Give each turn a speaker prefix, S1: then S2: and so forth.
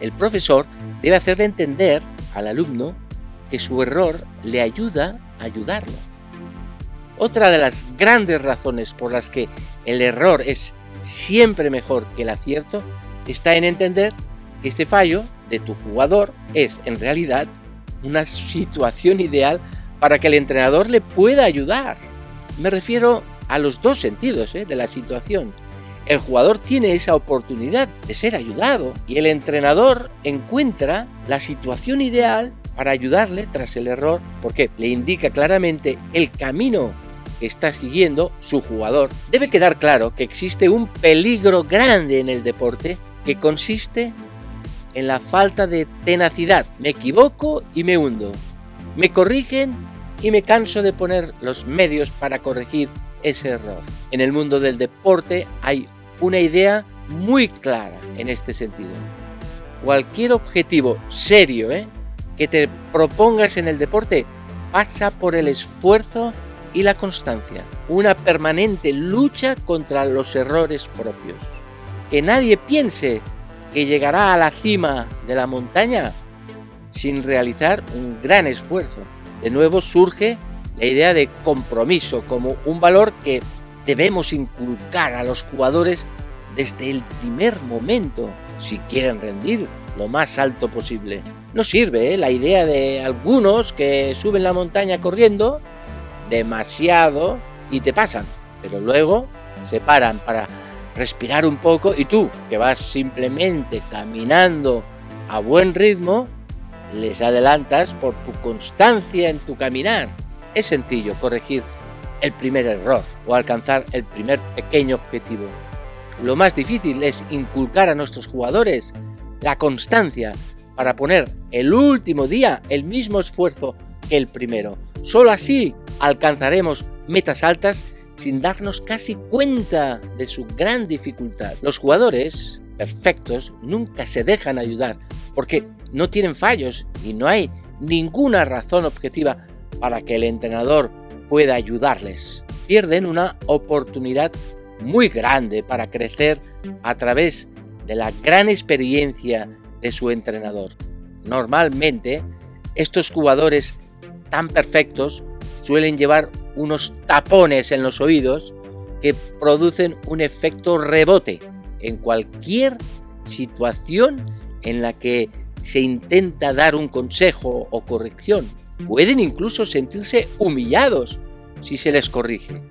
S1: el profesor debe hacerle entender al alumno que su error le ayuda a ayudarlo. Otra de las grandes razones por las que el error es siempre mejor que el acierto está en entender que este fallo de tu jugador es en realidad una situación ideal para que el entrenador le pueda ayudar. Me refiero a los dos sentidos ¿eh? de la situación. El jugador tiene esa oportunidad de ser ayudado y el entrenador encuentra la situación ideal para ayudarle tras el error porque le indica claramente el camino que está siguiendo su jugador. Debe quedar claro que existe un peligro grande en el deporte que consiste en la falta de tenacidad. Me equivoco y me hundo. Me corrigen y me canso de poner los medios para corregir ese error. En el mundo del deporte hay una idea muy clara en este sentido. Cualquier objetivo serio ¿eh? que te propongas en el deporte pasa por el esfuerzo y la constancia, una permanente lucha contra los errores propios. Que nadie piense que llegará a la cima de la montaña sin realizar un gran esfuerzo. De nuevo surge la idea de compromiso como un valor que debemos inculcar a los jugadores desde el primer momento si quieren rendir lo más alto posible. No sirve ¿eh? la idea de algunos que suben la montaña corriendo demasiado y te pasan, pero luego se paran para respirar un poco y tú, que vas simplemente caminando a buen ritmo, les adelantas por tu constancia en tu caminar. Es sencillo corregir el primer error o alcanzar el primer pequeño objetivo. Lo más difícil es inculcar a nuestros jugadores la constancia para poner el último día el mismo esfuerzo que el primero. Solo así alcanzaremos metas altas sin darnos casi cuenta de su gran dificultad. Los jugadores perfectos nunca se dejan ayudar porque no tienen fallos y no hay ninguna razón objetiva para que el entrenador pueda ayudarles. Pierden una oportunidad muy grande para crecer a través de la gran experiencia de su entrenador. Normalmente, estos jugadores tan perfectos suelen llevar unos tapones en los oídos que producen un efecto rebote en cualquier situación en la que se intenta dar un consejo o corrección. Pueden incluso sentirse humillados si se les corrige.